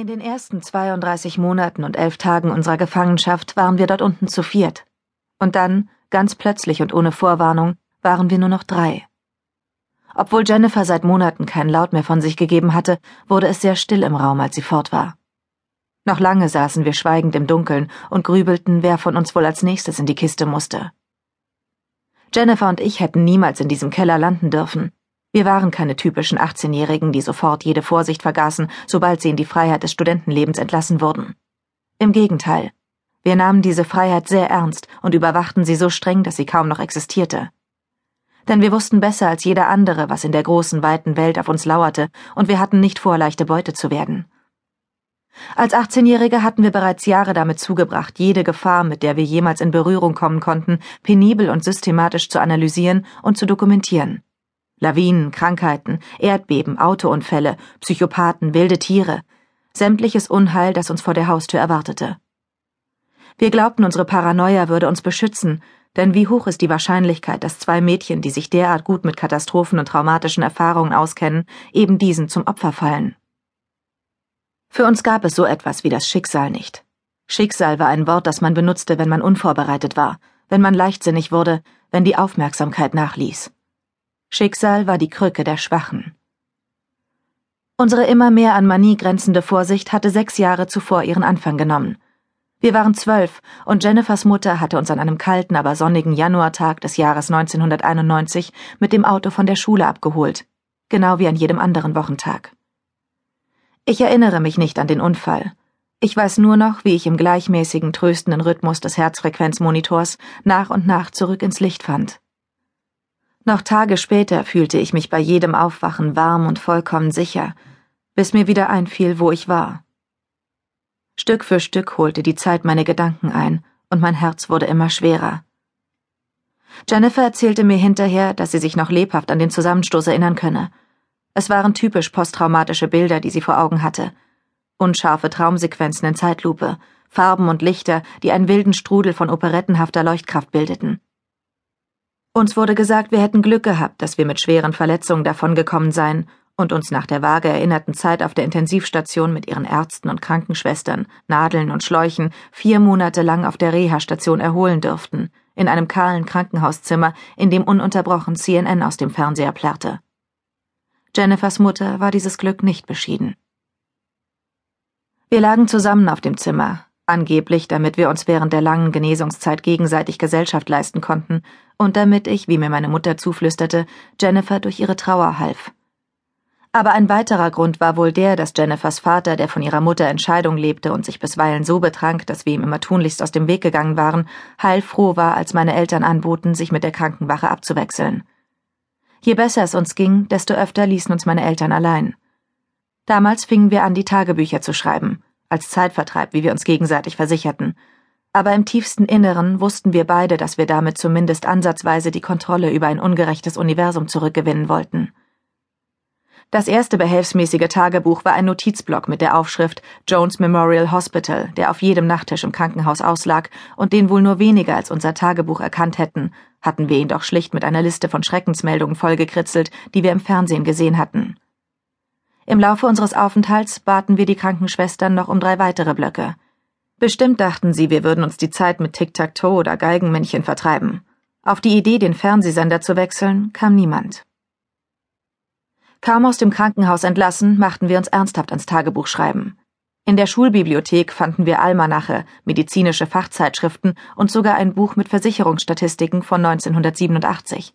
In den ersten 32 Monaten und elf Tagen unserer Gefangenschaft waren wir dort unten zu viert. Und dann, ganz plötzlich und ohne Vorwarnung, waren wir nur noch drei. Obwohl Jennifer seit Monaten keinen Laut mehr von sich gegeben hatte, wurde es sehr still im Raum, als sie fort war. Noch lange saßen wir schweigend im Dunkeln und grübelten, wer von uns wohl als nächstes in die Kiste musste. Jennifer und ich hätten niemals in diesem Keller landen dürfen. Wir waren keine typischen 18-Jährigen, die sofort jede Vorsicht vergaßen, sobald sie in die Freiheit des Studentenlebens entlassen wurden. Im Gegenteil. Wir nahmen diese Freiheit sehr ernst und überwachten sie so streng, dass sie kaum noch existierte. Denn wir wussten besser als jeder andere, was in der großen, weiten Welt auf uns lauerte, und wir hatten nicht vor, leichte Beute zu werden. Als 18-Jährige hatten wir bereits Jahre damit zugebracht, jede Gefahr, mit der wir jemals in Berührung kommen konnten, penibel und systematisch zu analysieren und zu dokumentieren. Lawinen, Krankheiten, Erdbeben, Autounfälle, Psychopathen, wilde Tiere, sämtliches Unheil, das uns vor der Haustür erwartete. Wir glaubten, unsere Paranoia würde uns beschützen, denn wie hoch ist die Wahrscheinlichkeit, dass zwei Mädchen, die sich derart gut mit Katastrophen und traumatischen Erfahrungen auskennen, eben diesen zum Opfer fallen? Für uns gab es so etwas wie das Schicksal nicht. Schicksal war ein Wort, das man benutzte, wenn man unvorbereitet war, wenn man leichtsinnig wurde, wenn die Aufmerksamkeit nachließ. Schicksal war die Krücke der Schwachen. Unsere immer mehr an Manie grenzende Vorsicht hatte sechs Jahre zuvor ihren Anfang genommen. Wir waren zwölf und Jennifers Mutter hatte uns an einem kalten, aber sonnigen Januartag des Jahres 1991 mit dem Auto von der Schule abgeholt, genau wie an jedem anderen Wochentag. Ich erinnere mich nicht an den Unfall. Ich weiß nur noch, wie ich im gleichmäßigen, tröstenden Rhythmus des Herzfrequenzmonitors nach und nach zurück ins Licht fand. Noch Tage später fühlte ich mich bei jedem Aufwachen warm und vollkommen sicher, bis mir wieder einfiel, wo ich war. Stück für Stück holte die Zeit meine Gedanken ein, und mein Herz wurde immer schwerer. Jennifer erzählte mir hinterher, dass sie sich noch lebhaft an den Zusammenstoß erinnern könne. Es waren typisch posttraumatische Bilder, die sie vor Augen hatte. Unscharfe Traumsequenzen in Zeitlupe, Farben und Lichter, die einen wilden Strudel von operettenhafter Leuchtkraft bildeten. Uns wurde gesagt, wir hätten Glück gehabt, dass wir mit schweren Verletzungen davongekommen seien und uns nach der vage erinnerten Zeit auf der Intensivstation mit ihren Ärzten und Krankenschwestern, Nadeln und Schläuchen vier Monate lang auf der Reha-Station erholen dürften, in einem kahlen Krankenhauszimmer, in dem ununterbrochen CNN aus dem Fernseher plärrte. Jennifers Mutter war dieses Glück nicht beschieden. Wir lagen zusammen auf dem Zimmer, angeblich damit wir uns während der langen Genesungszeit gegenseitig Gesellschaft leisten konnten und damit ich, wie mir meine Mutter zuflüsterte, Jennifer durch ihre Trauer half. Aber ein weiterer Grund war wohl der, dass Jennifers Vater, der von ihrer Mutter Entscheidung lebte und sich bisweilen so betrank, dass wir ihm immer tunlichst aus dem Weg gegangen waren, heilfroh war, als meine Eltern anboten, sich mit der Krankenwache abzuwechseln. Je besser es uns ging, desto öfter ließen uns meine Eltern allein. Damals fingen wir an, die Tagebücher zu schreiben, als Zeitvertreib, wie wir uns gegenseitig versicherten. Aber im tiefsten Inneren wussten wir beide, dass wir damit zumindest ansatzweise die Kontrolle über ein ungerechtes Universum zurückgewinnen wollten. Das erste behelfsmäßige Tagebuch war ein Notizblock mit der Aufschrift Jones Memorial Hospital, der auf jedem Nachttisch im Krankenhaus auslag und den wohl nur weniger als unser Tagebuch erkannt hätten, hatten wir ihn doch schlicht mit einer Liste von Schreckensmeldungen vollgekritzelt, die wir im Fernsehen gesehen hatten. Im Laufe unseres Aufenthalts baten wir die Krankenschwestern noch um drei weitere Blöcke. Bestimmt dachten sie, wir würden uns die Zeit mit Tic-Tac-Toe oder Geigenmännchen vertreiben. Auf die Idee, den Fernsehsender zu wechseln, kam niemand. Kaum aus dem Krankenhaus entlassen, machten wir uns ernsthaft ans Tagebuch schreiben. In der Schulbibliothek fanden wir Almanache, medizinische Fachzeitschriften und sogar ein Buch mit Versicherungsstatistiken von 1987.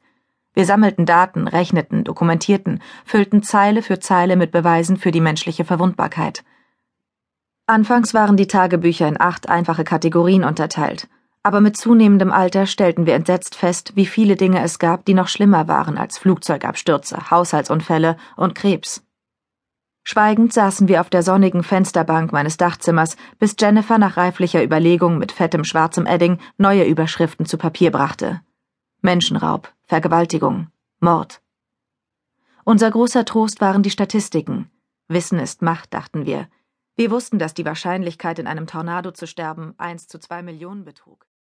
Wir sammelten Daten, rechneten, dokumentierten, füllten Zeile für Zeile mit Beweisen für die menschliche Verwundbarkeit. Anfangs waren die Tagebücher in acht einfache Kategorien unterteilt, aber mit zunehmendem Alter stellten wir entsetzt fest, wie viele Dinge es gab, die noch schlimmer waren als Flugzeugabstürze, Haushaltsunfälle und Krebs. Schweigend saßen wir auf der sonnigen Fensterbank meines Dachzimmers, bis Jennifer nach reiflicher Überlegung mit fettem schwarzem Edding neue Überschriften zu Papier brachte. Menschenraub, Vergewaltigung, Mord. Unser großer Trost waren die Statistiken. Wissen ist Macht, dachten wir. Wir wussten, dass die Wahrscheinlichkeit, in einem Tornado zu sterben, eins zu zwei Millionen betrug.